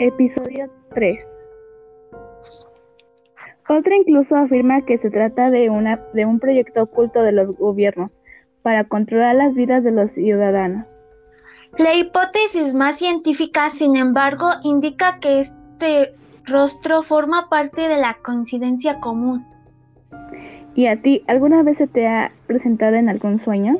Episodio 3 Otra incluso afirma que se trata de, una, de un proyecto oculto de los gobiernos para controlar las vidas de los ciudadanos. La hipótesis más científica, sin embargo, indica que este rostro forma parte de la coincidencia común. ¿Y a ti alguna vez se te ha presentado en algún sueño?